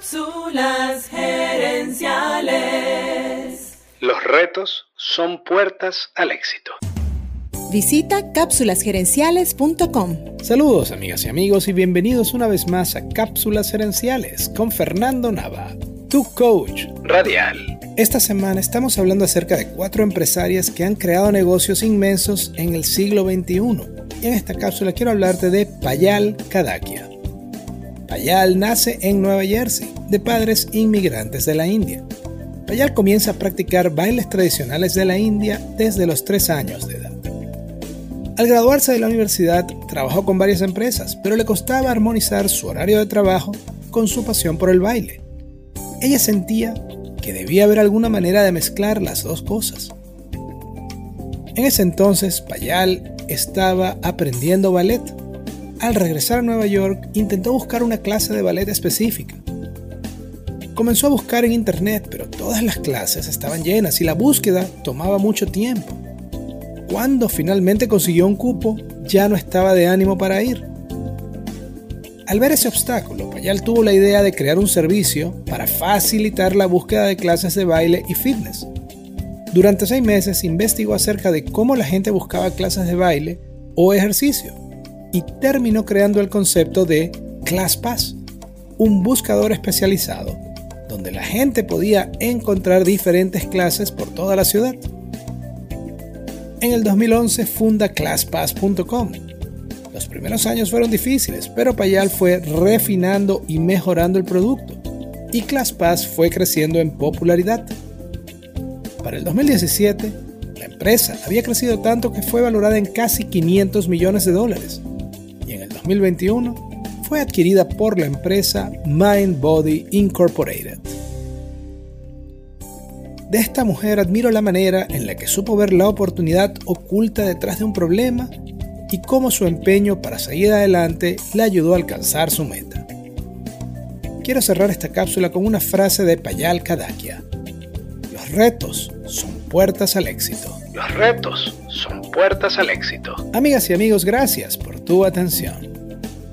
Cápsulas gerenciales. Los retos son puertas al éxito. Visita cápsulasgerenciales.com. Saludos amigas y amigos y bienvenidos una vez más a Cápsulas Gerenciales con Fernando Nava, tu coach radial. Esta semana estamos hablando acerca de cuatro empresarias que han creado negocios inmensos en el siglo XXI. Y en esta cápsula quiero hablarte de Payal Kadakia. Payal nace en Nueva Jersey, de padres inmigrantes de la India. Payal comienza a practicar bailes tradicionales de la India desde los 3 años de edad. Al graduarse de la universidad, trabajó con varias empresas, pero le costaba armonizar su horario de trabajo con su pasión por el baile. Ella sentía que debía haber alguna manera de mezclar las dos cosas. En ese entonces, Payal estaba aprendiendo ballet al regresar a Nueva York, intentó buscar una clase de ballet específica. Comenzó a buscar en internet, pero todas las clases estaban llenas y la búsqueda tomaba mucho tiempo. Cuando finalmente consiguió un cupo, ya no estaba de ánimo para ir. Al ver ese obstáculo, Payal tuvo la idea de crear un servicio para facilitar la búsqueda de clases de baile y fitness. Durante seis meses investigó acerca de cómo la gente buscaba clases de baile o ejercicio y terminó creando el concepto de ClassPass, un buscador especializado donde la gente podía encontrar diferentes clases por toda la ciudad. En el 2011 funda ClassPass.com. Los primeros años fueron difíciles, pero Payal fue refinando y mejorando el producto, y ClassPass fue creciendo en popularidad. Para el 2017, la empresa había crecido tanto que fue valorada en casi 500 millones de dólares 2021 fue adquirida por la empresa Mind Body Incorporated. De esta mujer admiro la manera en la que supo ver la oportunidad oculta detrás de un problema y cómo su empeño para seguir adelante le ayudó a alcanzar su meta. Quiero cerrar esta cápsula con una frase de Payal Kadakia. Los retos son puertas al éxito. Los retos son puertas al éxito. Amigas y amigos, gracias por tu atención